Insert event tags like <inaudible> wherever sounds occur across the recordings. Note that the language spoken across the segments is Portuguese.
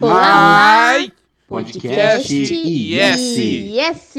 Olá, Podcast Yes. Yes.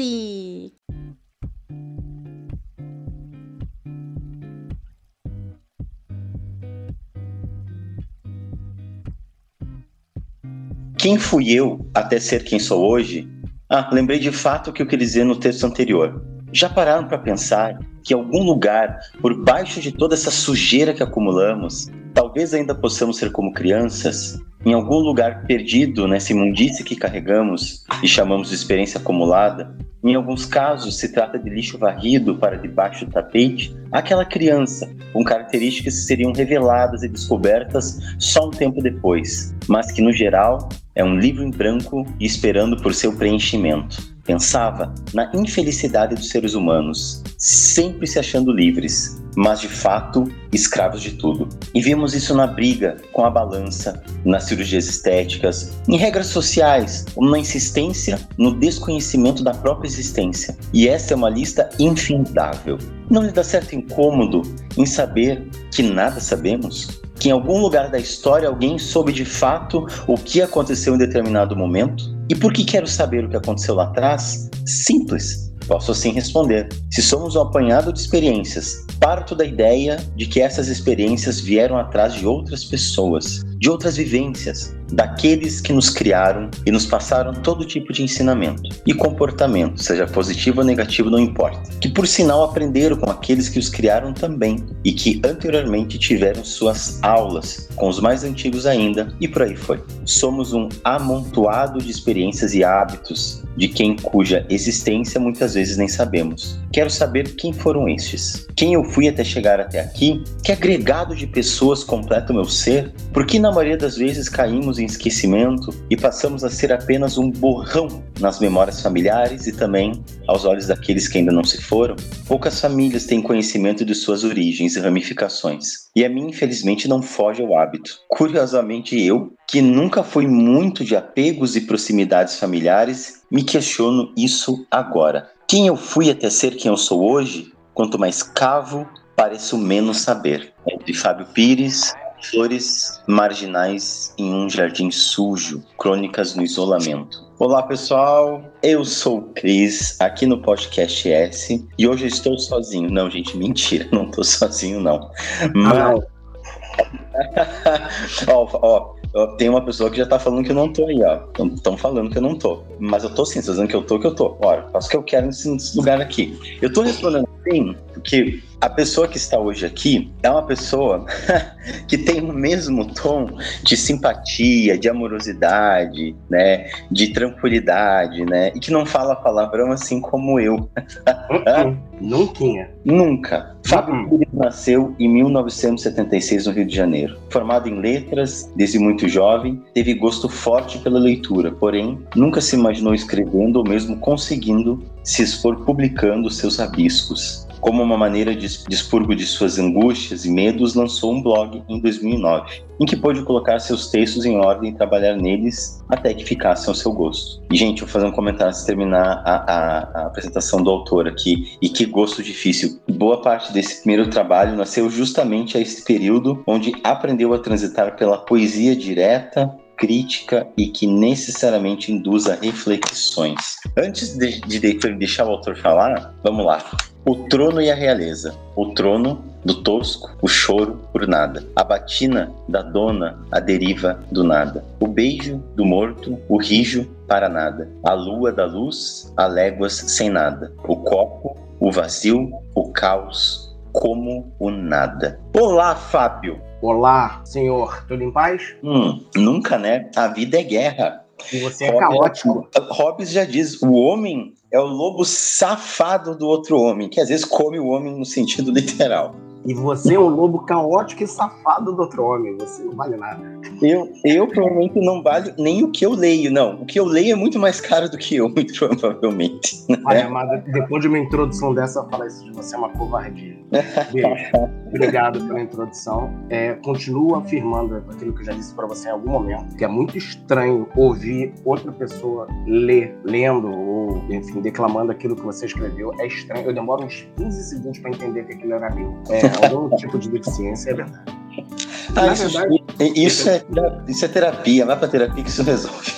Quem fui eu até ser quem sou hoje? Ah, lembrei de fato o que eu queria dizer no texto anterior. Já pararam para pensar que em algum lugar, por baixo de toda essa sujeira que acumulamos, talvez ainda possamos ser como crianças? Em algum lugar perdido nessa imundície que carregamos e chamamos de experiência acumulada? Em alguns casos, se trata de lixo varrido para debaixo do tapete, aquela criança, com características que seriam reveladas e descobertas só um tempo depois, mas que, no geral, é um livro em branco e esperando por seu preenchimento. Pensava na infelicidade dos seres humanos, sempre se achando livres, mas de fato escravos de tudo. E vimos isso na briga com a balança, nas cirurgias estéticas, em regras sociais, como na insistência no desconhecimento da própria existência. E essa é uma lista infindável. Não lhe dá certo incômodo em saber que nada sabemos? Que em algum lugar da história alguém soube de fato o que aconteceu em determinado momento? E por que quero saber o que aconteceu lá atrás? Simples. Posso assim responder. Se somos um apanhado de experiências, parto da ideia de que essas experiências vieram atrás de outras pessoas, de outras vivências, daqueles que nos criaram e nos passaram todo tipo de ensinamento e comportamento, seja positivo ou negativo, não importa. Que por sinal aprenderam com aqueles que os criaram também e que anteriormente tiveram suas aulas com os mais antigos ainda e por aí foi. Somos um amontoado de experiências e hábitos de quem cuja existência muitas vezes nem sabemos. Quero saber quem foram estes, quem eu fui até chegar até aqui, que agregado de pessoas completa o meu ser, porque na maioria das vezes caímos em esquecimento e passamos a ser apenas um borrão nas memórias familiares e também aos olhos daqueles que ainda não se foram. Poucas famílias têm conhecimento de suas origens e ramificações. E a mim, infelizmente, não foge ao hábito. Curiosamente, eu, que nunca fui muito de apegos e proximidades familiares, me questiono isso agora. Quem eu fui até ser quem eu sou hoje, quanto mais cavo, pareço menos saber. É de Fábio Pires, Flores marginais em um jardim sujo, crônicas no isolamento. Olá pessoal, eu sou o Cris, aqui no podcast S, e hoje eu estou sozinho. Não, gente, mentira, <laughs> não estou sozinho não. Mas... <laughs> ó, ó, tem uma pessoa que já tá falando que eu não tô aí, ó. Estão falando que eu não tô. Mas eu tô sim, vocês dizendo que eu tô, que eu tô. Olha, faço o que eu quero nesse, nesse lugar aqui. Eu tô respondendo sim, porque a pessoa que está hoje aqui é uma pessoa <laughs> que tem o mesmo tom de simpatia, de amorosidade, né, de tranquilidade, né, e que não fala palavrão assim como eu. Nunca. Nunca. Fábio Pires nasceu em 1976 no Rio de Janeiro. Formado em letras, desde muito jovem, teve gosto forte pela leitura, porém nunca se imaginou escrevendo ou mesmo conseguindo se expor publicando seus rabiscos. Como uma maneira de expurgo de suas angústias e medos, lançou um blog em 2009, em que pôde colocar seus textos em ordem e trabalhar neles até que ficassem ao seu gosto. E, gente, vou fazer um comentário antes de terminar a, a, a apresentação do autor aqui. E que gosto difícil. Boa parte desse primeiro trabalho nasceu justamente a esse período onde aprendeu a transitar pela poesia direta, crítica e que necessariamente induza reflexões. Antes de, de deixar o autor falar, vamos lá. O trono e a realeza. O trono do tosco, o choro por nada. A batina da dona, a deriva do nada. O beijo do morto, o rijo para nada. A lua da luz, a léguas sem nada. O copo, o vazio, o caos, como o nada. Olá, Fábio! Olá, senhor. Tudo em paz? Hum, nunca, né? A vida é guerra. E você é caótico. Hobbes já diz: o homem é o lobo safado do outro homem, que às vezes come o homem no sentido literal. E você é um lobo caótico e safado do outro homem. Você não vale nada. Eu, eu provavelmente não valho nem o que eu leio, não. O que eu leio é muito mais caro do que eu, muito <laughs> provavelmente. Olha, amada, depois de uma introdução dessa, falar isso de você é uma covardia. Beijo. Obrigado pela introdução. É, continuo afirmando aquilo que eu já disse para você em algum momento, que é muito estranho ouvir outra pessoa ler, lendo ou, enfim, declamando aquilo que você escreveu. É estranho. Eu demoro uns 15 segundos para entender que aquilo era meu. É, algum tipo de deficiência, é verdade. Ah, isso, verdade, isso, é, isso é terapia, vai pra terapia que isso resolve.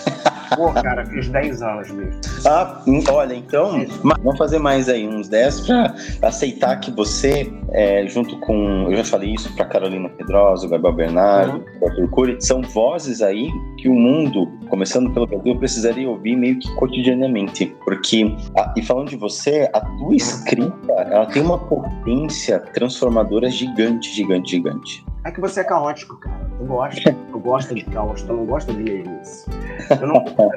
Pô, cara, fiz 10 anos mesmo. Ah, hum, olha, então, vamos fazer mais aí, uns 10 para aceitar que você, é, junto com. Eu já falei isso para Carolina Pedrosa, o Gabriel Bernardo, uhum. o Arthur Cury, são vozes aí que o mundo, começando pelo Brasil, precisaria ouvir meio que cotidianamente. Porque, a, e falando de você, a tua escrita, ela tem uma potência transformadora gigante, gigante, gigante. É que você é caótico, cara. Tu gosta, tu gosta de caos, tu não gosta de mesmice. Eu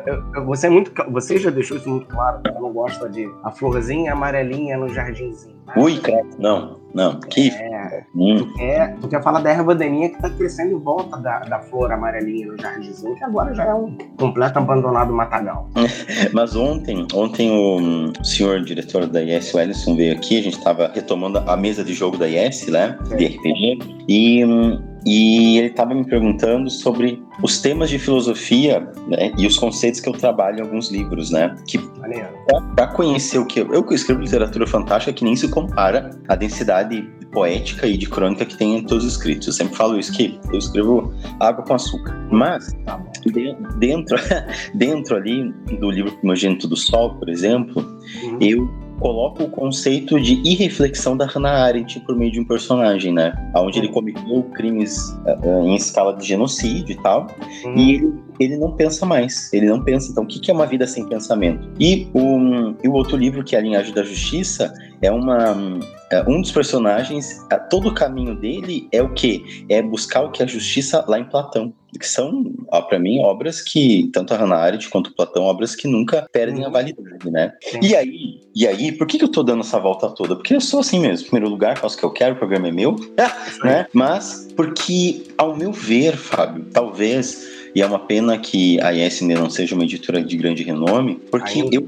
eu, eu, você é muito, você já deixou isso muito claro. Tu não gosta de a florzinha amarelinha no jardinzinho. Ui, cara, não. Não, que. É, hum. tu, quer, tu quer falar da erva daninha que tá crescendo em volta da, da flor amarelinha no jardinzinho, que agora já é um completo abandonado matagal. <laughs> Mas ontem, ontem o senhor diretor da IS, o Ellison, veio aqui, a gente tava retomando a mesa de jogo da IS, né? É. De RPG. E hum, e ele estava me perguntando sobre os temas de filosofia né, e os conceitos que eu trabalho em alguns livros, né? Que para conhecer o que eu, eu escrevo literatura fantástica que nem se compara à densidade poética e de crônica que tem em todos os escritos. Eu sempre falo isso que eu escrevo água com açúcar. Mas dentro <laughs> dentro ali do livro Primogênito do Sol, por exemplo, uhum. eu coloca o conceito de irreflexão da Hannah Arendt por meio de um personagem, né? Onde ele cometeu crimes uh, em escala de genocídio e tal. Uhum. E ele, não pensa mais. Ele não pensa. Então, o que é uma vida sem pensamento? E o, e o outro livro, que é A Linhagem da Justiça, é uma é, um dos personagens, todo o caminho dele é o que? É buscar o que é a justiça lá em Platão. Que são, para mim, obras que, tanto a Hannah Arendt quanto Platão, obras que nunca perdem a uhum. validade, né? E aí, e aí, por que, que eu tô dando essa volta toda? Porque eu sou assim mesmo. Em primeiro lugar, faço o que eu quero, o programa é meu, <laughs> né? Mas porque, ao meu ver, Fábio, talvez e é uma pena que a ISN não seja uma editora de grande renome, porque ainda. eu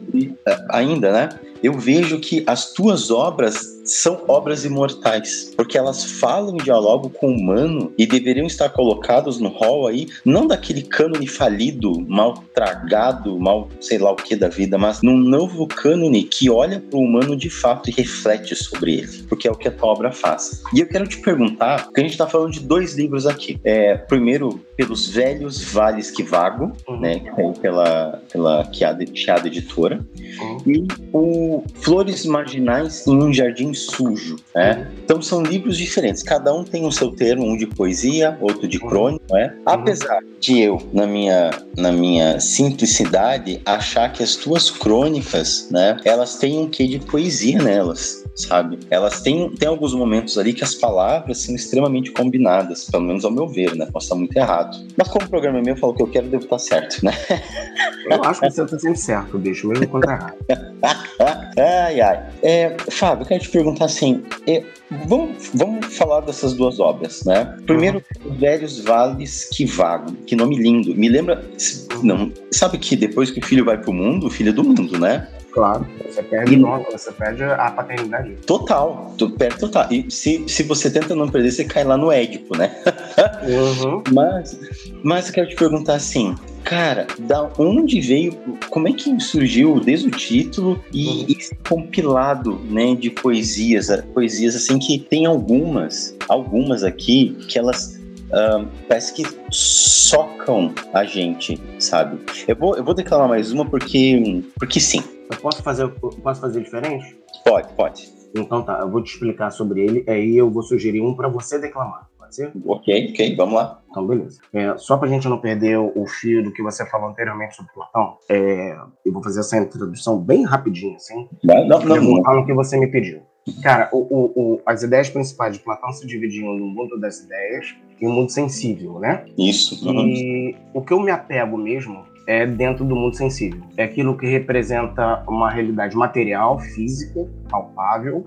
ainda, né? eu vejo que as tuas obras são obras imortais, porque elas falam em diálogo com o humano e deveriam estar colocadas no hall aí, não daquele cânone falido, mal tragado, mal sei lá o que da vida, mas num novo cânone que olha para o humano de fato e reflete sobre ele, porque é o que a tua obra faz. E eu quero te perguntar, porque a gente está falando de dois livros aqui. É, primeiro, pelos velhos vales que vago, uhum. né, pela, pela Chiada, Chiada Editora, uhum. e o Flores Marginais em um Jardim Sujo. Né? Então são livros diferentes, cada um tem o seu termo, um de poesia, outro de crônica. Né? Apesar de eu, na minha, na minha simplicidade, achar que as tuas crônicas, né, elas têm um quê de poesia nelas sabe? Elas têm, têm alguns momentos ali que as palavras são extremamente combinadas, pelo menos ao meu ver, né? Posso estar muito errado. Mas como o programa é meu, eu falo que eu quero, devo estar certo, né? <laughs> Eu acho que você está sempre certo, bicho, mesmo quando é errado. <laughs> ai, ai. É, Fábio, eu quero te perguntar assim, é, vamos, vamos falar dessas duas obras, né? Primeiro, uhum. Velhos Vales que Vagam, que nome lindo. Me lembra, não, sabe que depois que o filho vai pro mundo, o filho é do mundo, né? Claro, você perde e... o nome, você perde a paternidade. Total, tu perde total. E se, se você tenta não perder, você cai lá no Édipo, né? Uhum. <laughs> mas, mas eu quero te perguntar assim, cara, da onde veio, como é que surgiu desde o título e uhum. esse compilado, né, de poesias, poesias assim que tem algumas, algumas aqui que elas uh, parece que socam a gente, sabe? Eu vou, eu vou declamar mais uma porque, porque sim. Eu posso fazer, posso fazer diferente? Pode, pode. Então tá, eu vou te explicar sobre ele, aí eu vou sugerir um para você declamar. Pode ser? Ok, ok, vamos lá. Então, beleza. É, só pra gente não perder o, fio do que você falou anteriormente sobre Platão, é, eu vou fazer essa introdução bem rapidinho, assim. Não, não, não. Eu vou falar o que você me pediu. Cara, o, o, o, as ideias principais de Platão se dividiam no mundo das ideias e o mundo sensível, né? Isso. E o que eu me apego mesmo é dentro do mundo sensível. É aquilo que representa uma realidade material, física, palpável,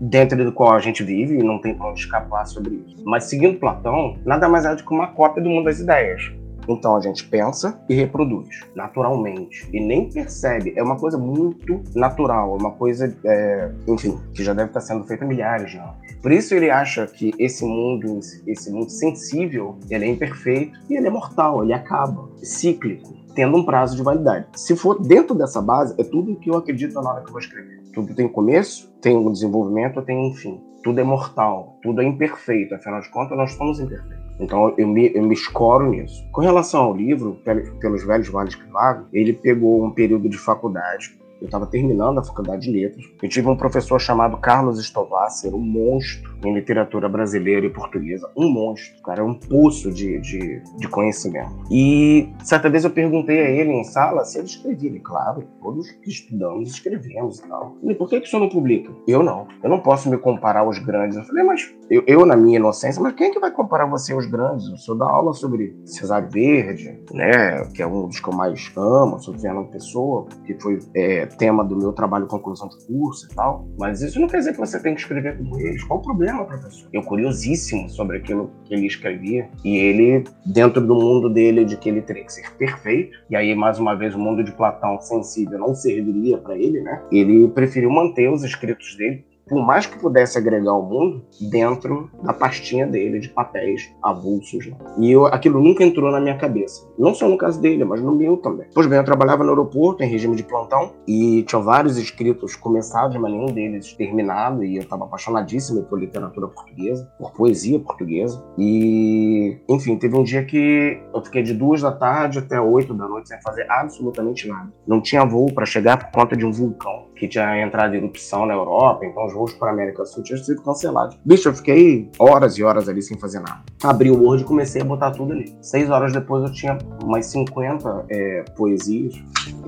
dentro do qual a gente vive e não tem como escapar sobre isso. Mas seguindo Platão, nada mais é do que uma cópia do mundo das ideias. Então a gente pensa e reproduz naturalmente e nem percebe. É uma coisa muito natural, é uma coisa, é, enfim, que já deve estar sendo feita milhares de anos. Por isso ele acha que esse mundo, esse mundo sensível, ele é imperfeito e ele é mortal, ele acaba, é cíclico, tendo um prazo de validade. Se for dentro dessa base, é tudo o que eu acredito na hora que eu vou escrever. Tudo tem começo, tem um desenvolvimento, tem um fim. Tudo é mortal, tudo é imperfeito. Afinal de contas, nós somos imperfeitos. Então eu me, eu me escoro nisso. Com relação ao livro, pelos velhos vales que vago, ele pegou um período de faculdade eu estava terminando a faculdade de letras. Eu tive um professor chamado Carlos Estovasser, um monstro em literatura brasileira e portuguesa. Um monstro, cara, é um poço de, de, de, conhecimento. E certa vez eu perguntei a ele em sala se ele escrevia. Ele, claro, todos que estudamos escrevemos e tal. Falei, por que, que o senhor não publica? Eu não. Eu não posso me comparar aos grandes. Eu falei, mas eu, eu, na minha inocência, mas quem é que vai comparar você aos grandes? O senhor dá aula sobre Cesar Verde, né, que é um dos que eu mais amo, sobre Fernando Pessoa, que foi é, tema do meu trabalho conclusão de curso e tal. Mas isso não quer dizer que você tem que escrever como eles. Qual o problema, professor? Eu curiosíssimo sobre aquilo que ele escrevia. E ele, dentro do mundo dele, de que ele teria que ser perfeito, e aí, mais uma vez, o mundo de Platão sensível não serviria para ele, né? Ele preferiu manter os escritos dele por mais que pudesse agregar ao mundo, dentro da pastinha dele de papéis avulsos. E eu, aquilo nunca entrou na minha cabeça. Não só no caso dele, mas no meu também. Pois bem, eu trabalhava no aeroporto, em regime de plantão, e tinha vários escritos começados, mas nenhum deles terminado, e eu estava apaixonadíssimo por literatura portuguesa, por poesia portuguesa. E, enfim, teve um dia que eu fiquei de duas da tarde até oito da noite sem fazer absolutamente nada. Não tinha voo para chegar por conta de um vulcão que tinha entrado em erupção na Europa, então os voos para América do Sul tinham sido cancelados. Bicho, eu fiquei horas e horas ali sem fazer nada. Abri o Word e comecei a botar tudo ali. Seis horas depois eu tinha umas 50 é, poesias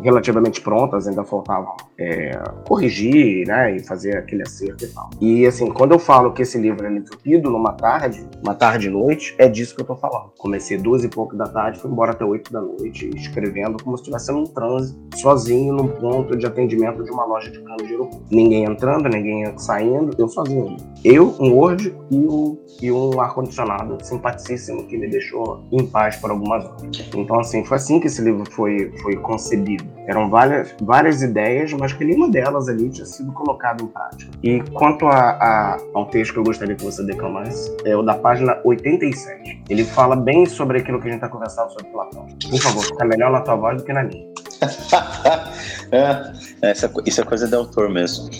relativamente prontas, ainda faltava é, corrigir, né, e fazer aquele acerto e tal. E assim, quando eu falo que esse livro é entupido numa tarde, uma tarde e noite, é disso que eu tô falando. Comecei duas e pouco da tarde, fui embora até oito da noite, escrevendo como se estivesse num transe, sozinho, num ponto de atendimento de uma loja de cano de aeroporto. Ninguém entrando, ninguém saindo, eu sozinho. Eu, um Word e, o, e um ar-condicionado simpaticíssimo que me deixou em paz por algumas horas. Então, assim, foi assim que esse livro foi, foi concebido. Eram várias, várias ideias, mas que nenhuma delas ali tinha sido colocada em prática. E quanto a, a, ao texto que eu gostaria que você declamasse, é o da página 87. Ele fala bem sobre aquilo que a gente está conversando sobre Platão. Por favor, fica melhor na tua voz do que na minha. <laughs> é, essa, isso é coisa do autor mesmo.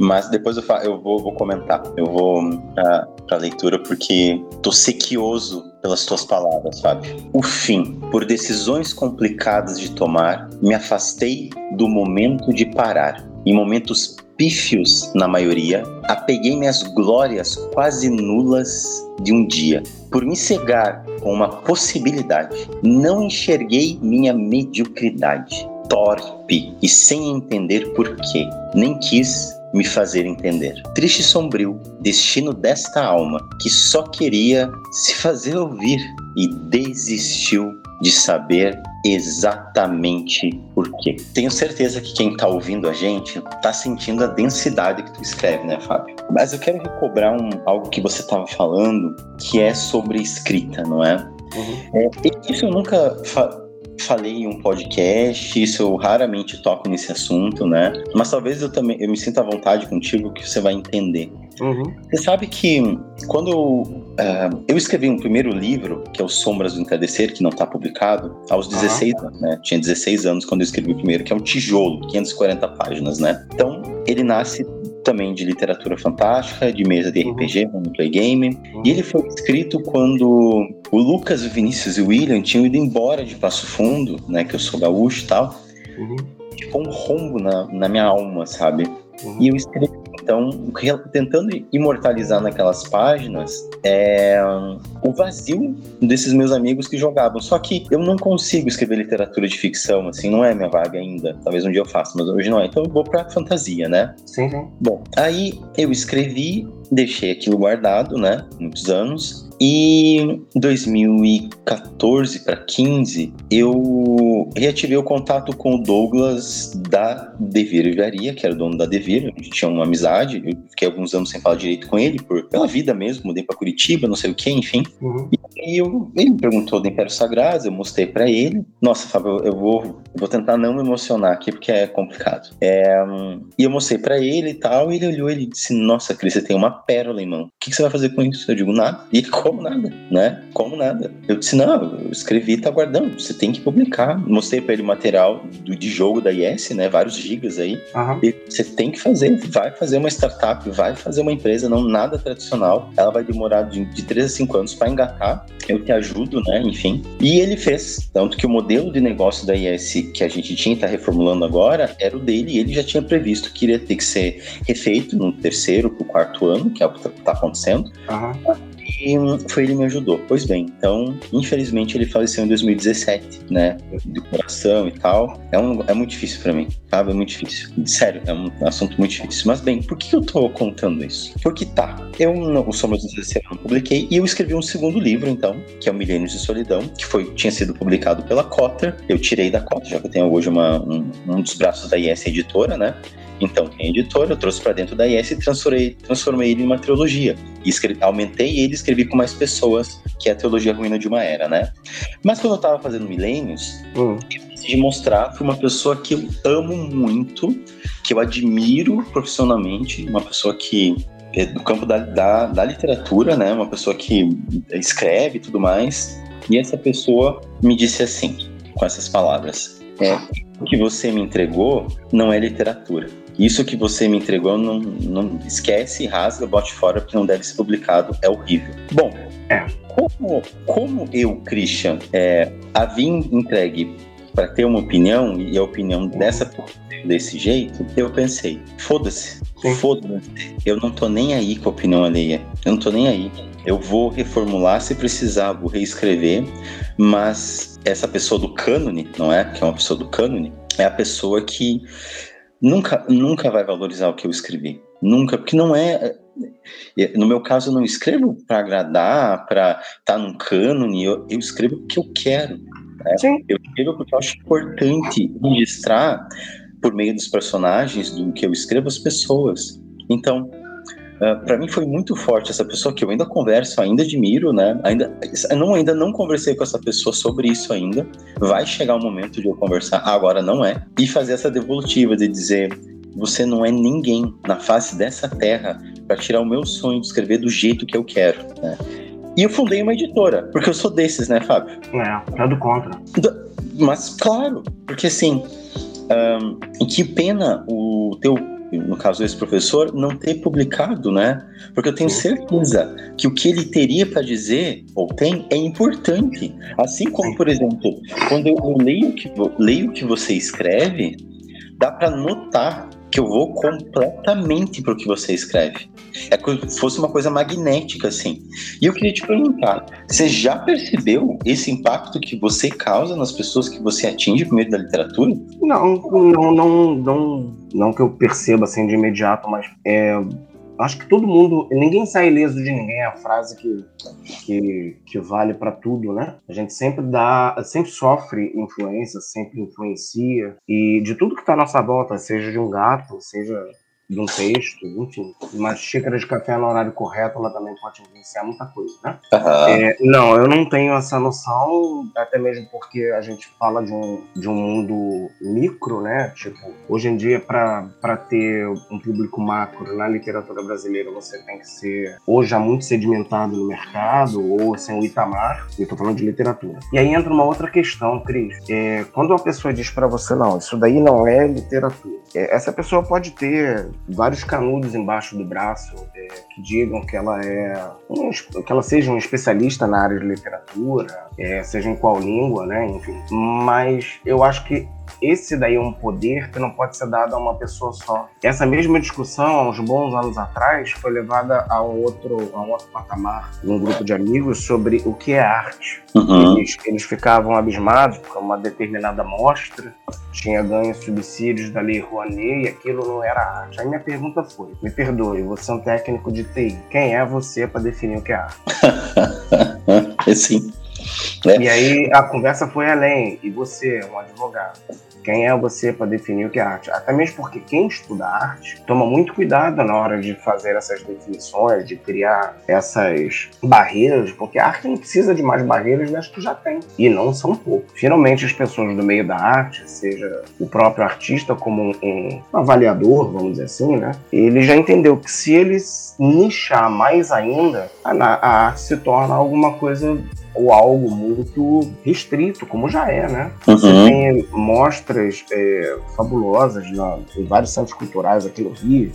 Mas depois eu, eu vou, vou, comentar. Eu vou para a leitura porque tô sequioso pelas tuas palavras, Fábio. O fim. Por decisões complicadas de tomar, me afastei do momento de parar. Em momentos pífios, na maioria, apeguei-me às glórias quase nulas de um dia. Por me cegar com uma possibilidade, não enxerguei minha mediocridade torpe e sem entender por quê. Nem quis me fazer entender. Triste e sombrio, destino desta alma que só queria se fazer ouvir e desistiu de saber exatamente por quê. Tenho certeza que quem está ouvindo a gente está sentindo a densidade que tu escreve, né, Fábio? Mas eu quero recobrar um, algo que você estava falando, que é sobre escrita, não é? Uhum. é isso eu nunca falei em um podcast, isso eu raramente toco nesse assunto, né? Mas talvez eu também eu me sinta à vontade contigo que você vai entender. Uhum. Você sabe que quando eu, uh, eu escrevi um primeiro livro, que é o Sombras do Entardecer, que não está publicado, aos 16 uhum. anos, né? Tinha 16 anos quando eu escrevi o primeiro, que é o Tijolo, 540 páginas, né? Então, ele nasce também de literatura fantástica, de mesa de RPG, uhum. play game. Uhum. E ele foi escrito quando o Lucas, o Vinícius e o William tinham ido embora de Passo Fundo, né? Que eu sou gaúcho e tal. Uhum. Ficou um rombo na, na minha alma, sabe? Uhum. E eu escrevi então, tentando imortalizar naquelas páginas é, o vazio desses meus amigos que jogavam. Só que eu não consigo escrever literatura de ficção, assim, não é minha vaga ainda. Talvez um dia eu faça, mas hoje não é. Então eu vou pra fantasia, né? Sim, sim. Bom, aí eu escrevi, deixei aquilo guardado, né? Muitos anos. E em 2014 para 15, eu reativei o contato com o Douglas da Devir Livraria, que era o dono da Devir. A gente tinha uma amizade, eu fiquei alguns anos sem falar direito com ele, por, pela vida mesmo, mudei para Curitiba, não sei o que, enfim. Uhum. E eu, ele me perguntou do Império Sagrado, eu mostrei para ele. Nossa, Fábio, eu vou, eu vou tentar não me emocionar aqui, porque é complicado. É, e eu mostrei para ele e tal, e ele olhou e disse: Nossa, Cris, você tem uma pérola, irmão. O que, que você vai fazer com isso? Eu digo: Nada. E ele como nada, né? Como nada. Eu disse, não, eu escrevi, tá guardando, você tem que publicar. Mostrei para ele material do, de jogo da IS, né? Vários gigas aí. Aham. E você tem que fazer, vai fazer uma startup, vai fazer uma empresa, não nada tradicional. Ela vai demorar de, de 3 a 5 anos para engatar. Eu te ajudo, né? Enfim. E ele fez. Tanto que o modelo de negócio da IS que a gente tinha, tá reformulando agora, era o dele. E ele já tinha previsto que iria ter que ser refeito no terceiro pro quarto ano, que é o que tá, tá acontecendo. Aham. E foi ele me ajudou. Pois bem, então, infelizmente, ele faleceu em 2017, né? De coração e tal. É, um, é muito difícil pra mim, sabe? É muito difícil. Sério, é um assunto muito difícil. Mas bem, por que eu tô contando isso? Porque tá, eu não, o Sombras do Terceiro não publiquei e eu escrevi um segundo livro, então, que é o Milênios de Solidão, que foi, tinha sido publicado pela Cotter. Eu tirei da Cotter, já que eu tenho hoje uma, um, um dos braços da IS Editora, né? Então, tem a editora, eu trouxe para dentro da IS e transformei, transformei ele em uma trilogia. E escrevi, aumentei ele e escrevi com mais pessoas, que é a Teologia Ruína de uma Era, né? Mas quando eu tava fazendo Milênios, Hum. de mostrar para uma pessoa que eu amo muito, que eu admiro profissionalmente, uma pessoa que é do campo da, da, da literatura, né? Uma pessoa que escreve e tudo mais. E essa pessoa me disse assim, com essas palavras: é, o que você me entregou não é literatura. Isso que você me entregou, não, não esquece, rasga, bote fora, porque não deve ser publicado, é horrível. Bom, É. como, como eu, Christian, é, havia entregue para ter uma opinião, e a opinião dessa desse jeito, eu pensei, foda-se, foda-se, eu não tô nem aí com a opinião alheia, eu não tô nem aí. Eu vou reformular se precisar, vou reescrever, mas essa pessoa do cânone, não é? Que é uma pessoa do cânone, é a pessoa que nunca, nunca vai valorizar o que eu escrevi. Nunca, porque não é. é, No meu caso, eu não escrevo para agradar, para estar num cânone, eu, eu escrevo porque eu quero. Sim. Eu escrevo porque eu acho importante registrar, por meio dos personagens, do que eu escrevo, as pessoas. Então, para mim foi muito forte essa pessoa que eu ainda converso, ainda admiro, né? Ainda não ainda não conversei com essa pessoa sobre isso ainda. Vai chegar o momento de eu conversar, agora não é, e fazer essa devolutiva de dizer você não é ninguém na face dessa terra para tirar o meu sonho de escrever do jeito que eu quero, né? E eu fundei uma editora, porque eu sou desses, né, Fábio? É, é do contra. Mas claro, porque assim, ahn, que pena o teu, no caso esse professor, não ter publicado, né? Porque eu tenho certeza que o que ele teria para dizer, ou tem, é importante. Assim como, por exemplo, quando eu, leio o que leio o que você escreve, dá para notar que eu vou completamente pro que você escreve. É como se fosse uma coisa magnética, assim. E eu queria te perguntar: você já percebeu esse impacto que você causa nas pessoas que você atinge por meio da literatura? Não, não, não, não, não que eu perceba assim de imediato, mas é, acho que todo mundo, ninguém sai ileso de ninguém, é a frase que, que, que vale para tudo, né? A gente sempre dá, sempre sofre influência, sempre influencia, e de tudo que tá à nossa volta, seja de um gato, seja de um texto, enfim, uma xícara de café no horário correto, ela também pode influenciar muita coisa, né? Aham. É, não, eu não tenho essa noção, até mesmo porque a gente fala de um, de um mundo micro, né? Tipo, hoje em dia, para ter um público macro na literatura brasileira, você tem que ser ou já muito sedimentado no mercado, ou sem o Itamar, eu tô falando de literatura. E aí entra uma outra questão, Cris. É, quando uma pessoa diz para você, não, isso daí não é literatura, é, essa pessoa pode ter vários canudos embaixo do braço é, que digam que ela é um, que ela seja um especialista na área de literatura, é, seja em qual língua, né? Enfim. Mas eu acho que esse daí é um poder que não pode ser dado a uma pessoa só. Essa mesma discussão, há uns bons anos atrás, foi levada a um outro, a um outro patamar, num grupo de amigos, sobre o que é arte. Uhum. Eles, eles ficavam abismados porque uma determinada amostra tinha ganho subsídios da Lei Rouanet e aquilo não era arte. Aí minha pergunta foi: me perdoe, você é um técnico de TI. Quem é você para definir o que é arte? É <laughs> sim. É. E aí a conversa foi além. E você, um advogado, quem é você para definir o que é arte? Até mesmo porque quem estuda arte toma muito cuidado na hora de fazer essas definições, de criar essas barreiras, porque a arte não precisa de mais barreiras das que já tem. E não são poucos. Finalmente, as pessoas do meio da arte, seja o próprio artista como um, um avaliador, vamos dizer assim, né? Ele já entendeu que se ele nichar mais ainda, a, a arte se torna alguma coisa ou algo muito restrito, como já é, né? Uhum. Você tem mostras é, fabulosas na, em vários centros culturais aqui no Rio,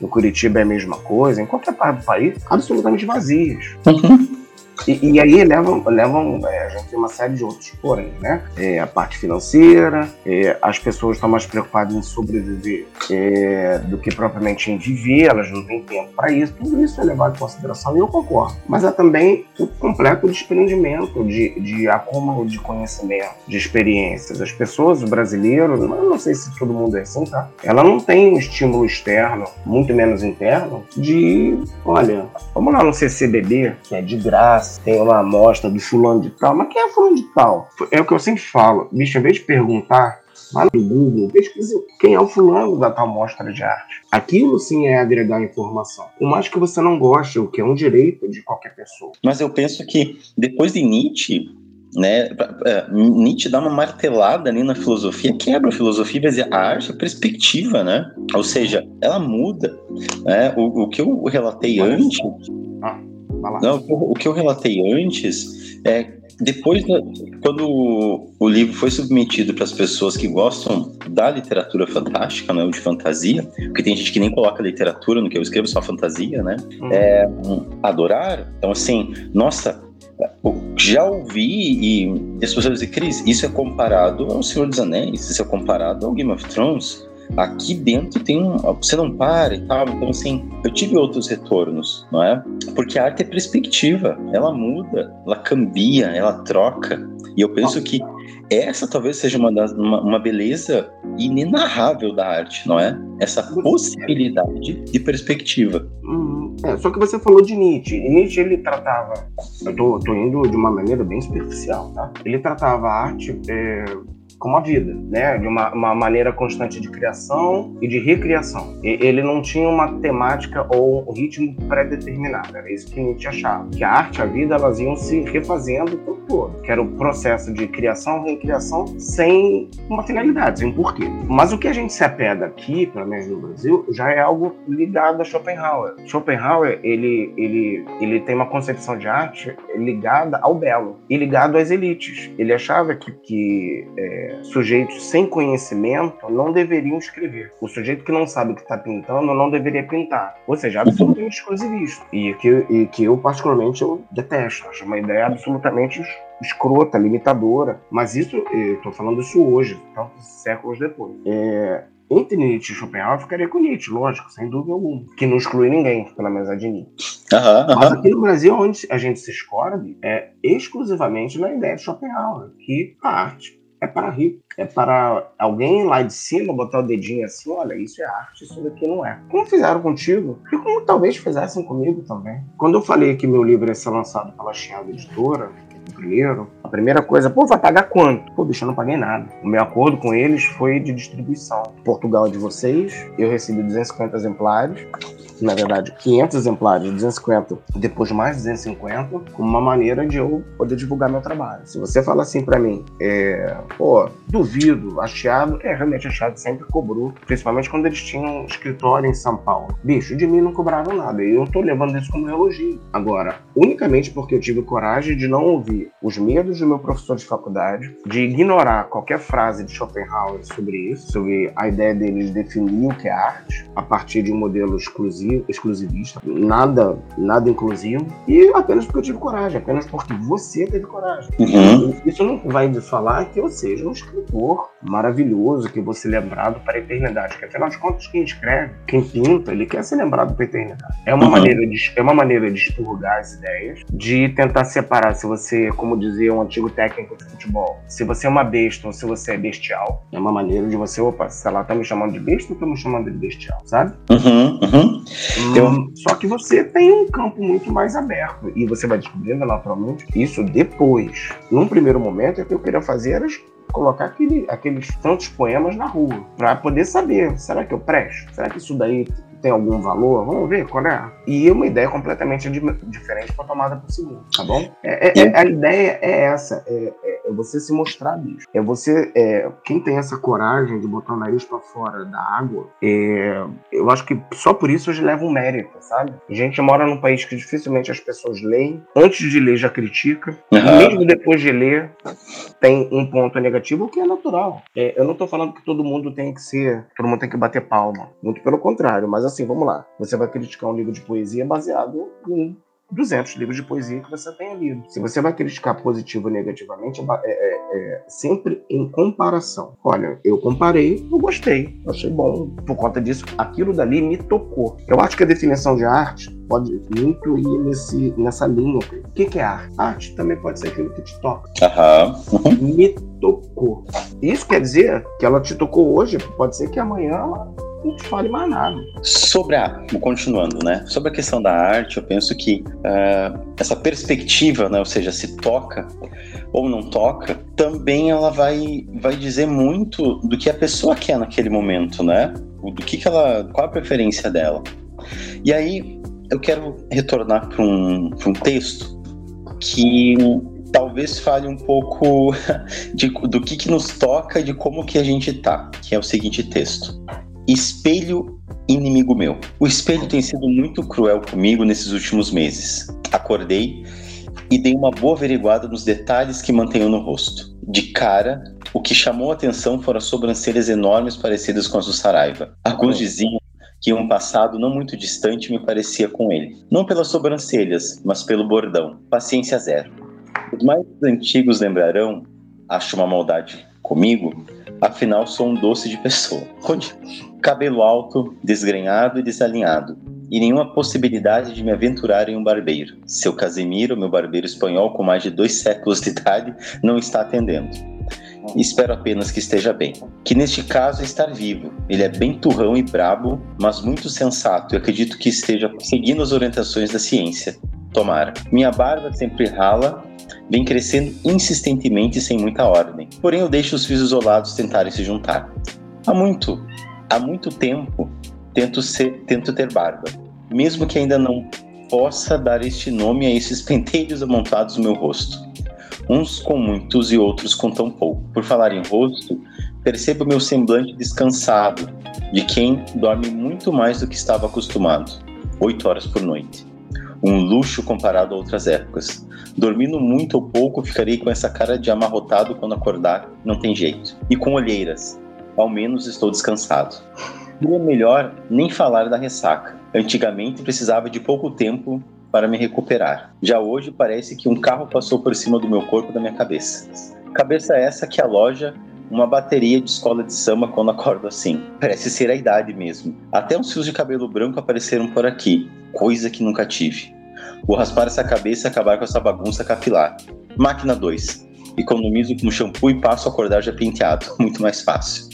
no Curitiba é a mesma coisa, em qualquer parte do país, absolutamente vazias. Uhum. E, e, aí levam, levam é, a gente tem uma série de outros porém, né? É, a parte financeira, é, as pessoas estão mais preocupadas em sobreviver é, do que propriamente em viver, elas não têm tempo para isso. Tudo isso é levado em consideração e eu concordo. Mas há também o completo desprendimento de, de acúmulo de conhecimento, de experiências. As pessoas, o brasileiro, não sei se todo mundo é assim, tá? Ela não tem um estímulo externo, muito menos interno, de, olha, vamos lá no CCBB, que é de graça tem uma amostra do fulano de tal, mas quem é fulano de tal? É o que eu sempre falo, bicho, em vez de perguntar, lá no Google, pesquise quem é o fulano da tal mostra de arte. Aquilo sim é agregar informação. Por mais que você não goste, o que é um direito de qualquer pessoa. Mas eu penso que depois de Nietzsche, né, é, Nietzsche dá uma martelada ali na filosofia, quebra a filosofia, vai dizer a arte é perspectiva, né? Ou seja, ela muda. Né? O, o que eu relatei antes. Não, o que eu relatei antes é depois, da, quando o livro foi submetido para as pessoas que gostam da literatura fantástica, né, ou de fantasia, porque tem gente que nem coloca literatura no que eu escrevo, só fantasia, né? Uhum. É, adorar. Então, assim, nossa, já ouvi e as pessoas dizem, Cris, isso é comparado ao Senhor dos Anéis, isso é comparado ao Game of Thrones aqui dentro tem um. Você não para e tal. Então, assim, eu tive outros retornos, não é? Porque a arte é perspectiva, ela muda, ela cambia, ela troca. E eu penso que essa talvez seja uma, das, uma, uma beleza inenarrável da arte, não é? Essa possibilidade de perspectiva. Uhum. É, só que você falou de Nietzsche. Nietzsche ele tratava. Eu tô, tô indo de uma maneira bem superficial, tá? Ele tratava a arte é, como a vida, né? De uma, uma maneira constante de criação e de recriação. E, ele não tinha uma temática ou um ritmo pré-determinado. Era isso que Nietzsche achava. Que a arte e a vida elas iam se refazendo tempo todo. Que era o processo de criação, recriação, sem uma finalidade, sem um porquê. Mas o que a gente se apega aqui, pelo menos no Brasil, já é algo ligado a Schopenhauer. Schopenhauer, ele, ele, ele tem uma concepção de arte ligada ao belo e ligado às elites. Ele achava que, que é, sujeitos sem conhecimento não deveriam escrever. O sujeito que não sabe o que está pintando não deveria pintar. Ou seja, absolutamente exclusivista. E que, e que eu, particularmente, eu detesto. Acho uma ideia absolutamente escrota, limitadora. Mas isso, estou falando isso hoje, tantos séculos depois. É, entre Nietzsche e Schopenhauer, eu ficaria com Nietzsche, lógico, sem dúvida alguma. Que não exclui ninguém pela mesa de Nietzsche. Uhum, Mas aqui no Brasil, onde a gente se escolhe é exclusivamente na ideia de Schopenhauer, que a arte é para rir. É para alguém lá de cima botar o dedinho assim, olha, isso é arte, isso daqui não é. Como fizeram contigo, e como talvez fizessem comigo também. Quando eu falei que meu livro ia ser lançado pela Chiado Editora, primeiro, a primeira coisa, pô, vai pagar quanto? Pô, bicho, eu não paguei nada. O meu acordo com eles foi de distribuição. Portugal é de vocês, eu recebi 250 exemplares na verdade, 500 exemplares, 250, depois mais 250, como uma maneira de eu poder divulgar meu trabalho. Se você fala assim para mim, é, pô, duvido, a Chiado, é, realmente a Chiado sempre cobrou, principalmente quando eles tinham um escritório em São Paulo. Bicho, de mim não cobraram nada, e eu tô levando isso como elogio. Agora, unicamente porque eu tive coragem de não ouvir os medos do meu professor de faculdade, de ignorar qualquer frase de Schopenhauer sobre isso, sobre a ideia deles definir o que é arte, a partir de um modelo exclusivo, exclusivista, nada, nada inclusivo, e apenas porque eu tive coragem, apenas porque você teve coragem. Uhum. Isso não vai falar que eu seja um escritor maravilhoso, que vou ser lembrado para a eternidade, porque afinal de contas, quem escreve, quem pinta, ele quer ser lembrado para a eternidade. É uma, uhum. maneira, de, é uma maneira de expurgar as ideias ideias de tentar separar se você, como dizia um antigo técnico de futebol, se você é uma besta ou se você é bestial. É uma maneira de você, opa, sei lá, tá me chamando de besta ou tá me chamando de bestial, sabe? Uhum, uhum. Hum, Só que você tem um campo muito mais aberto e você vai descobrindo naturalmente isso depois. Num primeiro momento, o que eu queria fazer era colocar aquele, aqueles tantos poemas na rua, para poder saber, será que eu presto? Será que isso daí tem algum valor? Vamos ver qual é. E uma ideia completamente diferente para tomada por segundo, tá bom? É, é, é, a ideia é essa, é, é, você se mostrar bicho. É você, é, quem tem essa coragem de botar o nariz para fora da água, é, eu acho que só por isso hoje leva um mérito, sabe? A gente mora num país que dificilmente as pessoas leem, antes de ler já critica, uhum. e mesmo depois de ler tem um ponto negativo, o que é natural. eu não estou falando que todo mundo tem que ser, todo mundo tem que bater palma, muito pelo contrário, mas assim, vamos lá. Você vai criticar um livro de poesia baseado em 200 livros de poesia que você tenha lido. Se você vai criticar positivo ou negativamente, é, é, é, sempre em comparação. Olha, eu comparei, eu gostei, achei bom. Por conta disso, aquilo dali me tocou. Eu acho que a definição de arte pode muito ir nesse, nessa linha. O que, que é arte? Arte também pode ser aquilo que te toca. Uhum. Me tocou. Isso quer dizer que ela te tocou hoje, pode ser que amanhã ela não fale mais nada. Sobre a, continuando, né? Sobre a questão da arte, eu penso que uh, essa perspectiva, né? Ou seja, se toca ou não toca, também ela vai, vai dizer muito do que a pessoa quer naquele momento, né? Do que, que ela, qual a preferência dela. E aí eu quero retornar para um, um texto que talvez fale um pouco <laughs> de, do que, que nos toca e de como que a gente tá, que é o seguinte texto. Espelho inimigo meu. O espelho tem sido muito cruel comigo nesses últimos meses. Acordei e dei uma boa averiguada nos detalhes que mantenho no rosto. De cara, o que chamou a atenção foram as sobrancelhas enormes parecidas com as do Saraiva. Alguns diziam que um passado não muito distante me parecia com ele. Não pelas sobrancelhas, mas pelo bordão. Paciência zero. Os mais antigos lembrarão, acho uma maldade comigo, afinal sou um doce de pessoa. Cabelo alto, desgrenhado e desalinhado, e nenhuma possibilidade de me aventurar em um barbeiro. Seu Casimiro, meu barbeiro espanhol com mais de dois séculos de idade, não está atendendo. Espero apenas que esteja bem. Que neste caso é estar vivo. Ele é bem turrão e brabo, mas muito sensato e acredito que esteja seguindo as orientações da ciência. Tomara. Minha barba sempre rala vem crescendo insistentemente sem muita ordem. Porém, eu deixo os fios isolados tentarem se juntar. Há muito, há muito tempo, tento, ser, tento ter barba, mesmo que ainda não possa dar este nome a esses <laughs> penteiros amontados no meu rosto. Uns com muitos e outros com tão pouco. Por falar em rosto, percebo meu semblante descansado, de quem dorme muito mais do que estava acostumado, oito horas por noite. Um luxo comparado a outras épocas. Dormindo muito ou pouco, ficarei com essa cara de amarrotado quando acordar, não tem jeito. E com olheiras. Ao menos estou descansado. Seria melhor nem falar da ressaca. Antigamente precisava de pouco tempo para me recuperar. Já hoje parece que um carro passou por cima do meu corpo e da minha cabeça. Cabeça essa que aloja uma bateria de escola de samba quando acordo assim. Parece ser a idade mesmo. Até uns fios de cabelo branco apareceram por aqui, coisa que nunca tive. Vou raspar essa cabeça e acabar com essa bagunça capilar. Máquina 2. Economizo com shampoo e passo a acordar já penteado. Muito mais fácil.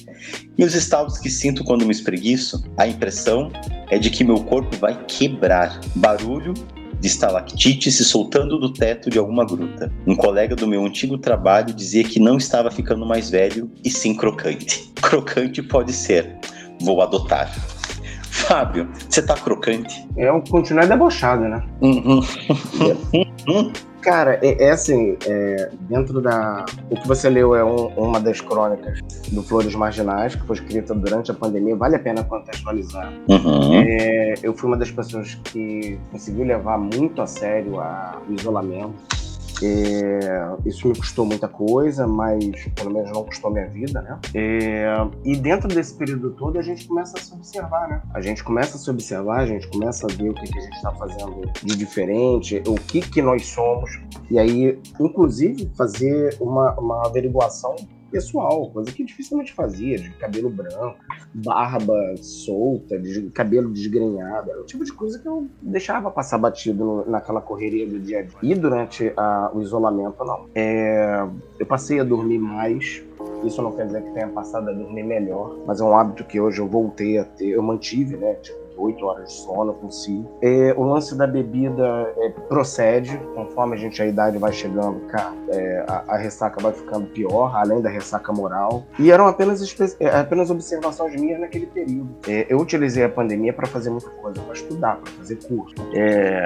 E os estalos que sinto quando me espreguiço, a impressão é de que meu corpo vai quebrar. Barulho de estalactite se soltando do teto de alguma gruta. Um colega do meu antigo trabalho dizia que não estava ficando mais velho e sim crocante. <laughs> Crocante pode ser. Vou adotar. <laughs> Fábio, você tá crocante? É um continuar debochado, né? Uhum. <laughs> Cara, é, é assim, é, dentro da. O que você leu é um, uma das crônicas do Flores Marginais, que foi escrita durante a pandemia, vale a pena contextualizar. Uhum. É, eu fui uma das pessoas que conseguiu levar muito a sério a, o isolamento é, isso me custou muita coisa, mas pelo menos não custou minha vida, né? É, e dentro desse período todo a gente começa a se observar, né? A gente começa a se observar, a gente começa a ver o que, que a gente está fazendo de diferente, o que que nós somos, e aí, inclusive, fazer uma, uma averiguação pessoal, coisa que dificilmente fazia, de cabelo branco, barba solta, de cabelo desgrenhado. Era o tipo de coisa que eu deixava passar batido no, naquela correria do dia a dia. E durante a, o isolamento, não. É, eu passei a dormir mais. Isso não quer dizer que tenha passado a dormir melhor, mas é um hábito que hoje eu voltei a ter, eu mantive, né? Tipo, 8 horas de sono consigo. É, o lance da bebida é, procede, conforme a gente a idade vai chegando, cara, é, a, a, ressaca vai ficando pior, além da ressaca moral. E eram apenas, é, apenas observações minhas naquele período. É, eu utilizei a pandemia para fazer muita coisa, para estudar, para fazer curso. É,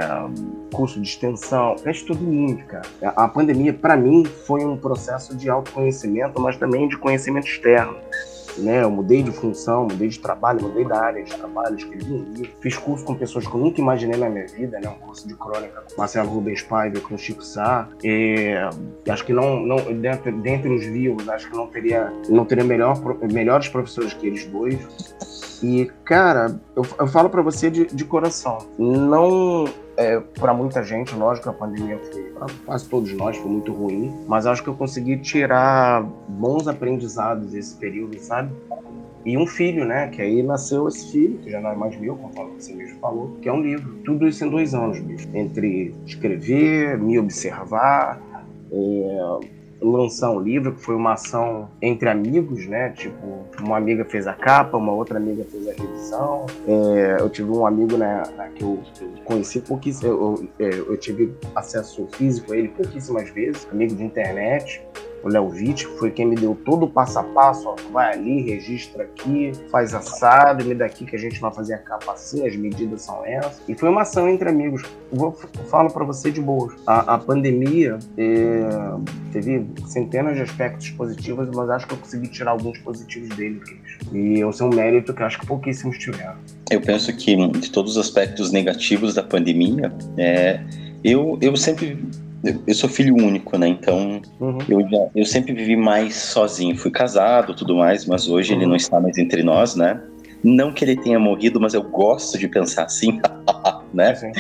curso de extensão, eu estudo muito, cara. A, a pandemia, para mim, foi um processo de autoconhecimento, mas também de conhecimento externo né? Eu mudei de função, mudei de trabalho, mudei da área de trabalho, escrevi um livro, fiz curso com pessoas que eu nunca imaginei na minha vida, né? Um curso de crônica com Marcelo Rubens Paiva com Chico Sá. E acho que não, não dentro, dentre os vivos, acho que não teria, não teria melhor, melhores professores que eles dois. E, cara, eu, eu falo para você de, de coração, não é, para muita gente, lógico, a pandemia foi, para quase todos nós, foi muito ruim, mas acho que eu consegui tirar bons aprendizados desse período, sabe? E um filho, né? Que aí nasceu esse filho, que já não é mais meu, conforme você mesmo falou, que é um livro. Tudo isso em dois anos, bicho. Entre escrever, me observar, é, lançar um livro, que foi uma ação entre amigos, né? Tipo, uma amiga fez a capa, uma outra amiga fez a revisão. É, eu tive um amigo né, que eu conheci pouquíssimo, eu, eu, é, eu tive acesso físico a ele pouquíssimas vezes, amigo de internet o Léo Witt, foi quem me deu todo o passo a passo, ó, vai ali, registra aqui, faz assado, me dá aqui que a gente vai fazer a capa assim, as medidas são essas. E foi uma ação entre amigos. Vou, falo para você de boa. A, a pandemia é, teve centenas de aspectos positivos, mas acho que eu consegui tirar alguns positivos dele. E esse é um mérito que acho que pouquíssimos tiveram. Eu penso que de todos os aspectos negativos da pandemia, é, eu, eu sempre eu sou filho único, né? Então uhum. eu, já, eu sempre vivi mais sozinho. Fui casado, tudo mais, mas hoje uhum. ele não está mais entre nós, né? Não que ele tenha morrido, mas eu gosto de pensar assim, <laughs> né? Sim.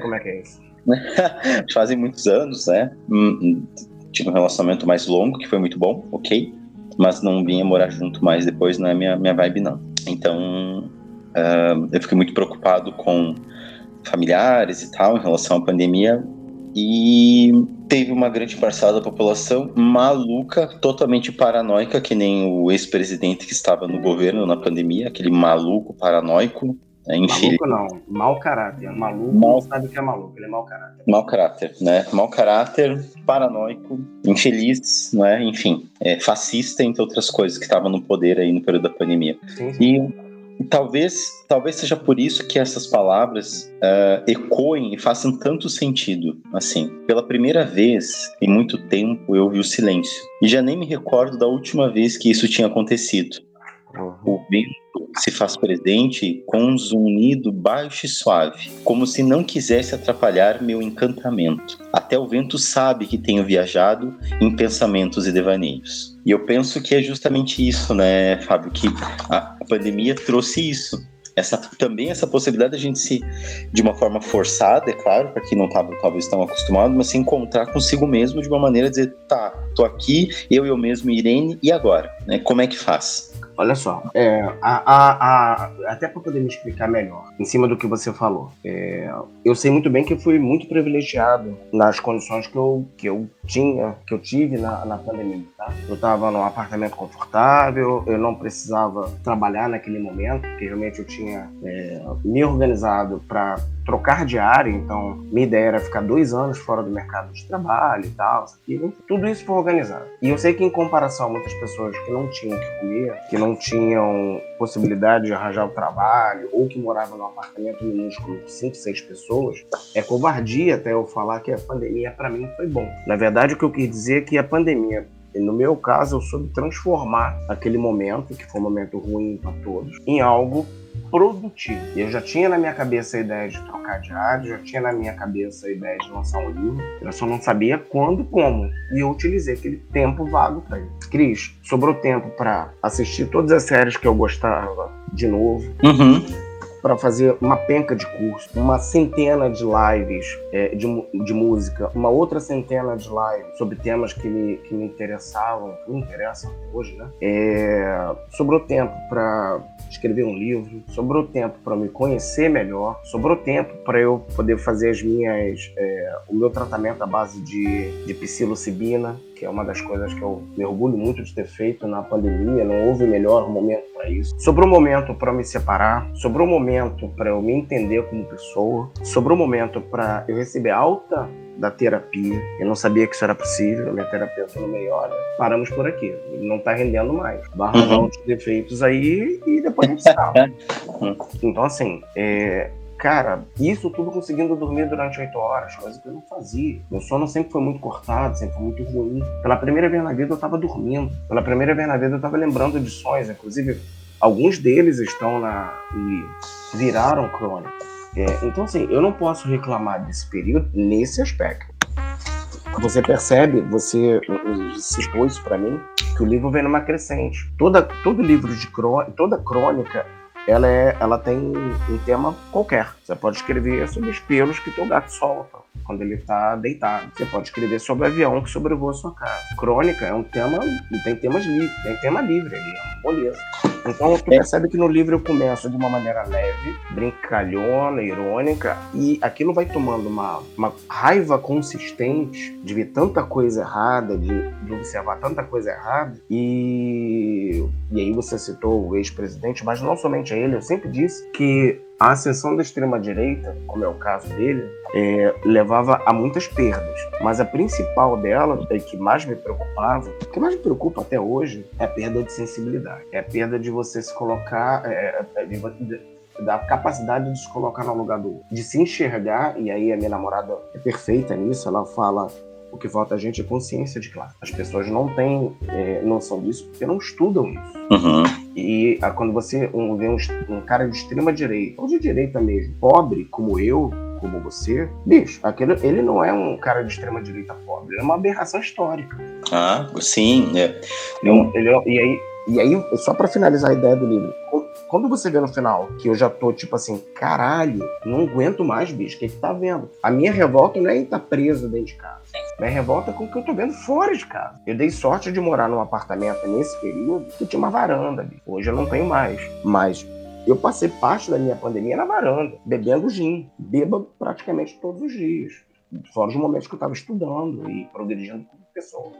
Como é que é isso? <laughs> Fazem muitos anos, né? Hum, hum, tive um relacionamento mais longo, que foi muito bom, ok? Mas não vinha morar junto mais depois, não é minha, minha vibe, não. Então, uh, eu fiquei muito preocupado com familiares e tal em relação à pandemia e teve uma grande parcela da população maluca, totalmente paranoica, que nem o ex-presidente que estava no governo na pandemia, aquele maluco paranoico. Né, maluco não, mau caráter. Maluco mal... não sabe o que é maluco, ele é mau caráter. Mau caráter, né? Mau caráter, paranoico, infeliz, né? Enfim, é, fascista, entre outras coisas, que estava no poder aí no período da pandemia. Sim, sim. E talvez, talvez seja por isso que essas palavras uh, ecoem e façam tanto sentido. Assim, pela primeira vez em muito tempo eu ouvi o silêncio. E já nem me recordo da última vez que isso tinha acontecido. Uhum. O vento se faz presente com um zunido baixo e suave, como se não quisesse atrapalhar meu encantamento. Até o vento sabe que tenho viajado em pensamentos e devaneios. E eu penso que é justamente isso, né, Fábio, que a pandemia trouxe isso. Essa, também essa possibilidade de a gente se, de uma forma forçada, é claro, para quem não estava talvez tão acostumado, mas se encontrar consigo mesmo de uma maneira de dizer, tá, tô aqui, eu eu mesmo, Irene, e agora? Né? Como é que faz? Olha só, é, a, a, a, até para poder me explicar melhor, em cima do que você falou, é, eu sei muito bem que eu fui muito privilegiado nas condições que eu, que eu tinha, que eu tive na, na pandemia, tá? Eu estava num apartamento confortável, eu não precisava trabalhar naquele momento, porque realmente eu tinha é, me organizado para trocar de área, então minha ideia era ficar dois anos fora do mercado de trabalho e tal, tudo isso foi organizado. E eu sei que em comparação a muitas pessoas que não tinham o que comer, que não tinham possibilidade de arranjar o trabalho, ou que moravam num apartamento minúsculo de 5, 6 pessoas, é covardia até eu falar que a pandemia para mim foi bom. Na verdade, o que eu quis dizer é que a pandemia no meu caso, eu soube transformar aquele momento, que foi um momento ruim para todos, em algo produtivo. E eu já tinha na minha cabeça a ideia de trocar de área, já tinha na minha cabeça a ideia de lançar um livro, eu só não sabia quando, como. E eu utilizei aquele tempo vago para isso. Cris, sobrou tempo para assistir todas as séries que eu gostava de novo. Uhum. Para fazer uma penca de curso, uma centena de lives é, de, de música, uma outra centena de lives sobre temas que me, que me interessavam, que me interessam hoje, né? É, sobrou tempo para escrever um livro, sobrou tempo para me conhecer melhor, sobrou tempo para eu poder fazer as minhas, é, o meu tratamento à base de, de psilocibina, que é uma das coisas que eu me orgulho muito de ter feito na pandemia, não houve melhor momento para isso. Sobrou um momento para me separar, sobrou um momento para eu me entender como pessoa, sobrou um momento para eu receber alta da terapia. Eu não sabia que isso era possível, minha terapeuta não me olha. Paramos por aqui, não está rendendo mais. Arranjar uhum. uns defeitos aí e depois a gente sabe. <laughs> então, assim, é, Cara, isso tudo conseguindo dormir durante oito horas, coisa que eu não fazia. Meu sono sempre foi muito cortado, sempre foi muito ruim. Pela primeira vez na vida eu tava dormindo. Pela primeira vez na vida eu tava lembrando de sonhos. Inclusive, alguns deles estão na. e viraram crônica. É, então, assim, eu não posso reclamar desse período nesse aspecto. Você percebe, você citou isso para mim, que o livro vem numa crescente. Toda, todo livro de crônica, toda crônica ela, é, ela tem um tema qualquer. Você pode escrever sobre os pelos que teu gato solta quando ele está deitado. Você pode escrever sobre o avião que sobrevoa a sua casa. Crônica é um tema, tem temas livres, tem tema livre ali, é uma beleza. Então tu percebe que no livro eu começo de uma maneira leve, brincalhona, irônica, e aquilo vai tomando uma, uma raiva consistente de ver tanta coisa errada, de, de observar tanta coisa errada, e, e aí você citou o ex-presidente, mas não somente a ele, eu sempre disse que a ascensão da extrema-direita, como é o caso dele, é, levava a muitas perdas. Mas a principal dela, é que mais me preocupava, que mais me preocupa até hoje, é a perda de sensibilidade. É a perda de você se colocar, é, é da capacidade de se colocar no lugar do de se enxergar, e aí a minha namorada é perfeita nisso, ela fala o que falta a gente é consciência de classe. As pessoas não têm é, noção disso porque não estudam isso. Uhum. E a, quando você um, vê um, um, cara de extrema direita, ou de direita mesmo, pobre como eu, como você, bicho, aquele, ele não é um cara de extrema direita pobre, ele é uma aberração histórica. Ah, sim. É. Eu... Ele, é, e aí, e aí, só para finalizar a ideia do livro, quando você vê no final que eu já tô tipo assim, caralho, não aguento mais, bicho, o que, que tá vendo? A minha revolta não é em estar tá preso dentro de casa. Minha revolta é com o que eu tô vendo fora de casa. Eu dei sorte de morar num apartamento nesse período que tinha uma varanda. Bicho. Hoje eu não tenho mais. Mas eu passei parte da minha pandemia na varanda, bebendo gin. Beba praticamente todos os dias. Fora os momentos que eu estava estudando e progredindo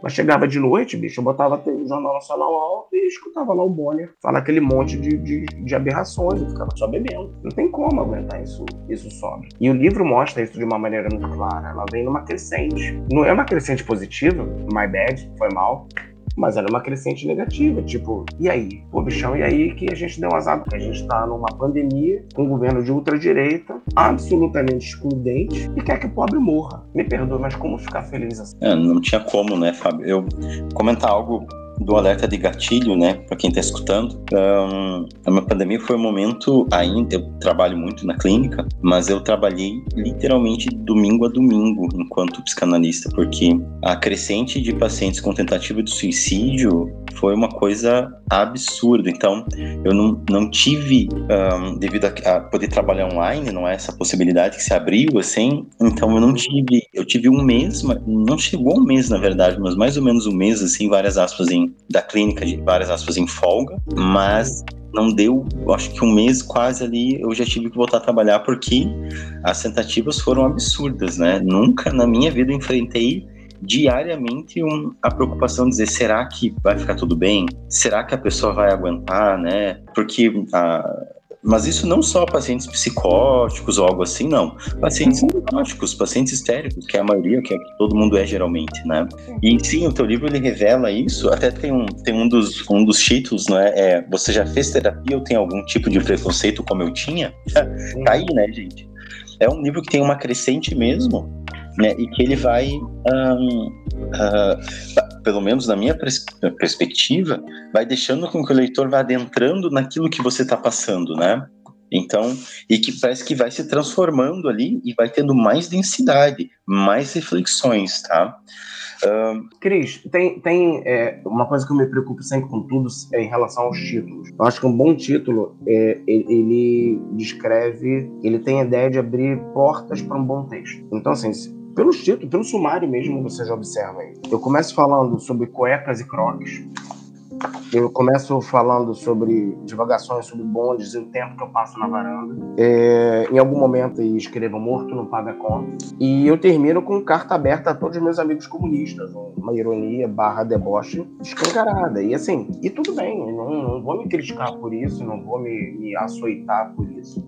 Mas chegava de noite, bicho, eu botava o Jornal Nacional alto e escutava lá o Bonner falar aquele monte de, de, de aberrações, eu ficava só bebendo. Não tem como aguentar isso, isso sobe. E o livro mostra isso de uma maneira muito clara. Ela vem numa crescente. Não é uma crescente positiva, my bad, foi mal mas era uma crescente negativa. Tipo, e aí? Pô, bichão, e aí que a gente deu um azar? Porque a gente tá numa pandemia, com um governo de ultradireita, absolutamente excludente, e quer que o pobre morra. Me perdoa, mas como ficar feliz assim? É, não tinha como, né, Fábio? Eu comentar algo do alerta de gatilho, né, para quem está escutando. Um, a pandemia foi um momento ainda. Eu trabalho muito na clínica, mas eu trabalhei literalmente domingo a domingo enquanto psicanalista, porque a crescente de pacientes com tentativa de suicídio foi uma coisa absurda. Então, eu não, não tive, um, devido a, a, poder trabalhar online, não é essa possibilidade que se abriu, assim. Então, eu não tive, eu tive um mês, não chegou um mês, na verdade, mas mais ou menos um mês, assim, várias aspas em, da clínica, de várias aspas em folga, mas não deu, acho que um mês quase ali, eu já tive que voltar a trabalhar porque as tentativas foram absurdas, né? Nunca na minha vida enfrentei diariamente um, a preocupação de dizer será que vai ficar tudo bem? Será que a pessoa vai aguentar, né? Porque a mas isso não só pacientes psicóticos ou algo assim, não. Pacientes neuróticos, pacientes histéricos, que é a maioria, que, é, que todo mundo é geralmente, né? E sim, o teu livro ele revela isso. Até tem um, tem um, dos, um dos títulos, né? É, Você já fez terapia ou tem algum tipo de preconceito como eu tinha? <laughs> tá aí, né, gente? É um livro que tem uma crescente mesmo, né? E que ele vai, um, uh, pelo menos na minha pers perspectiva, vai deixando com que o leitor vá adentrando naquilo que você está passando, né? Então, e que parece que vai se transformando ali e vai tendo mais densidade, mais reflexões, tá? Um... Cris, tem, tem é, uma coisa que eu me preocupo sempre com tudo é em relação aos títulos. Eu acho que um bom título é, ele descreve, ele tem a ideia de abrir portas para um bom texto. Então, assim, pelo título, pelo sumário mesmo, você já observa aí. Eu começo falando sobre cuecas e croques. Eu começo falando sobre divagações sobre bondes e o tempo que eu passo na varanda. É, em algum momento eu escrevo Morto não paga conta. E eu termino com carta aberta a todos os meus amigos comunistas. Uma ironia barra deboche escancarada. E assim, e tudo bem, não, não vou me criticar por isso, não vou me, me açoitar por isso.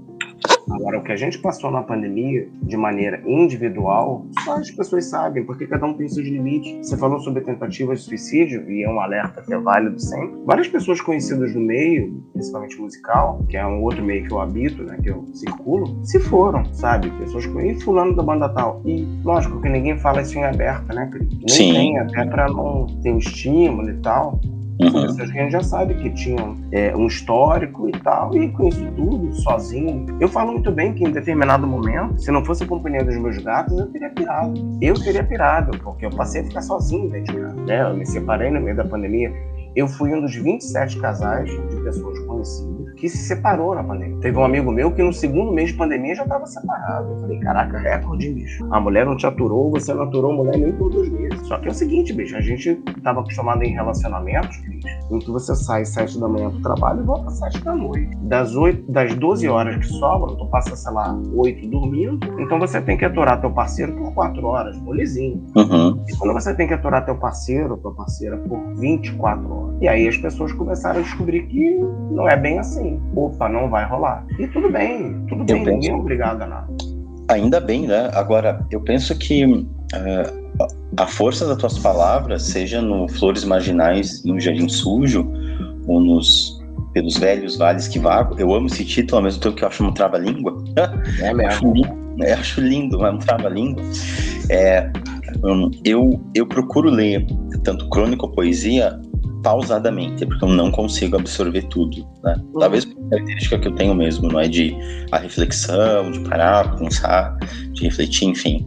Agora, o que a gente passou na pandemia de maneira individual, só as pessoas sabem, porque cada um tem seus limites. Você falou sobre tentativas de suicídio, e é um alerta que é válido sempre. Várias pessoas conhecidas do meio, principalmente musical, que é um outro meio que eu habito, né, que eu circulo, se foram, sabe? Pessoas com fulano da banda tal. E, lógico, que ninguém fala isso em aberta, né, Cris? Nem Sim. tem, até pra não ter um estímulo e tal. Uhum. Pessoas que a gente já sabe que tinham é, um histórico e tal, e com isso tudo, sozinho. Eu falo muito bem que em determinado momento, se não fosse a companhia dos meus gatos, eu teria pirado. Eu teria pirado, porque eu passei a ficar sozinho dentro de casa. Né? Eu me separei no meio da pandemia. Eu fui um dos 27 casais de pessoas conhecidas que se separou na pandemia. Teve um amigo meu que no segundo mês de pandemia já estava separado. Eu falei, caraca, recorde, bicho. A mulher não te aturou, você não aturou a mulher nem por dois meses. Só que é o seguinte, bicho, a gente estava acostumado em relacionamentos, bicho, em que você sai às 7 da manhã do trabalho e volta às 7 da noite. Das, 8, das 12 horas que sobram, tu passa, sei lá, 8 dormindo, então você tem que aturar teu parceiro por 4 horas, molezinho. Uhum. E quando você tem que aturar teu parceiro, tua parceira, por 24 horas, e aí as pessoas começaram a descobrir que não é bem assim. Opa, não vai rolar. E tudo bem, tudo bem, ninguém é obrigado a nada. Ainda bem, né? Agora, eu penso que uh, a força das tuas palavras, seja no Flores Marginais e no Jardim Sujo, ou nos pelos velhos vales que vago. Eu amo esse título, ao mesmo tempo que eu acho um trava-língua. É mesmo. <laughs> acho lindo, eu acho lindo, é um trava-língua. É, eu, eu procuro ler tanto crônica ou poesia pausadamente, porque eu não consigo absorver tudo, né? Uhum. Talvez a característica que eu tenho mesmo, não é de a reflexão, de parar, pensar, de refletir, enfim.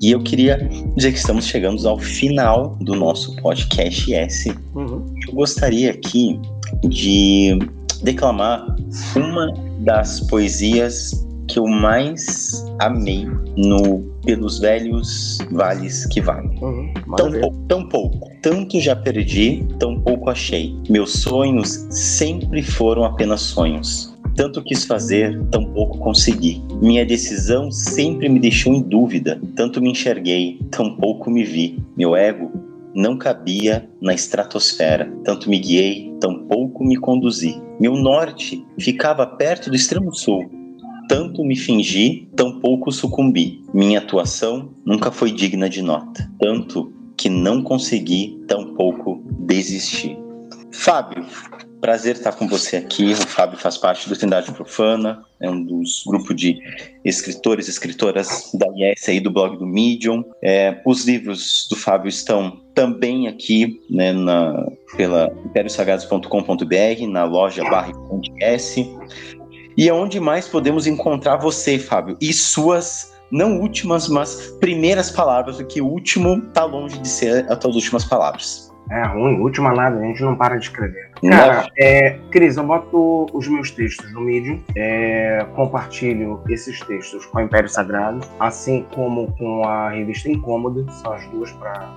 E eu queria dizer que estamos chegando ao final do nosso podcast S. Uhum. Eu gostaria aqui de declamar uma das poesias que eu mais amei no Pelos Velhos Vales que Vai. Uhum, tão, pouco, tão pouco. Tanto já perdi, tão pouco achei. Meus sonhos sempre foram apenas sonhos. Tanto quis fazer, tão pouco consegui. Minha decisão sempre me deixou em dúvida. Tanto me enxerguei, tão pouco me vi. Meu ego não cabia na estratosfera. Tanto me guiei, tão pouco me conduzi. Meu norte ficava perto do extremo sul. Tanto me fingi, tão pouco sucumbi. Minha atuação nunca foi digna de nota. Tanto que não consegui, tão pouco desisti. Fábio, prazer estar com você aqui. O Fábio faz parte do Trindade Profana, é um dos grupos de escritores e escritoras da IES aí do blog do Medium. É, os livros do Fábio estão também aqui né, na, pela impériosagrados.com.br, na loja barra S. E aonde mais podemos encontrar você, Fábio? E suas não últimas, mas primeiras palavras, porque o último tá longe de ser as tuas últimas palavras. É ruim, última nada, a gente não para de escrever. Cara, é, Cris, eu boto os meus textos no Medium, é, compartilho esses textos com o Império Sagrado, assim como com a revista Incômoda, são as duas para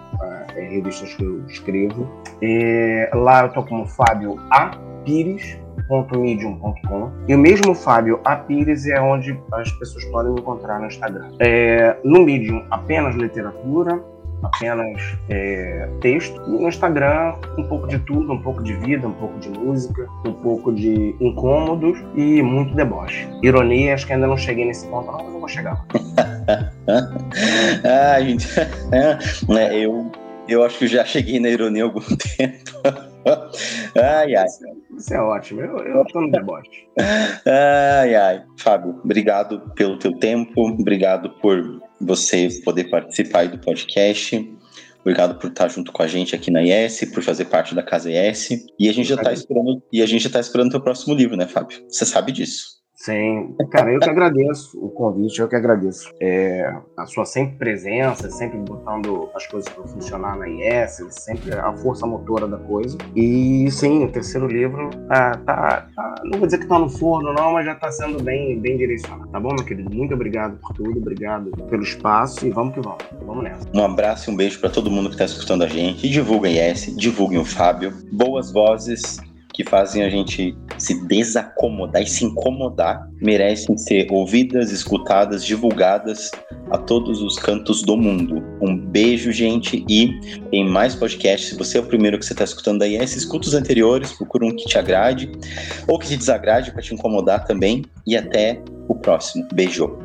é, revistas que eu escrevo. É, lá eu tô como Fábio A. Pires, medium.com e o mesmo Fábio Apires é onde as pessoas podem me encontrar no Instagram. É, no Medium, apenas literatura, apenas é, texto. E no Instagram, um pouco de tudo, um pouco de vida, um pouco de música, um pouco de incômodos e muito deboche. Ironia, acho que ainda não cheguei nesse ponto, não, mas eu vou chegar. <laughs> ah, gente, <laughs> é, eu, eu acho que já cheguei na ironia há algum <laughs> tempo. <laughs> ai, ai. Isso é ótimo, eu, eu tô no deboche. <laughs> Ai, ai. Fábio, obrigado pelo teu tempo, obrigado por você poder participar do podcast. Obrigado por estar junto com a gente aqui na IS, por fazer parte da Casa IS. E a gente já está esperando, e a gente já tá esperando o teu próximo livro, né, Fábio? Você sabe disso. Sim, cara, eu que agradeço o convite, eu que agradeço é, a sua sempre presença, sempre botando as coisas para funcionar na IS, sempre a força motora da coisa. E sim, o terceiro livro tá, tá, tá não vou dizer que tá no forno, não, mas já tá sendo bem, bem direcionado. Tá bom, meu querido? Muito obrigado por tudo, obrigado pelo espaço e vamos que vamos. Vamos nessa. Um abraço e um beijo para todo mundo que tá escutando a gente. Divulguem IS, divulguem o Fábio. Boas vozes que fazem a gente se desacomodar e se incomodar merecem ser ouvidas, escutadas, divulgadas a todos os cantos do mundo. Um beijo, gente, e tem mais podcasts. Se você é o primeiro que você está escutando aí, esse escuta os anteriores, procura um que te agrade ou que te desagrade para te incomodar também. E até o próximo. Beijo.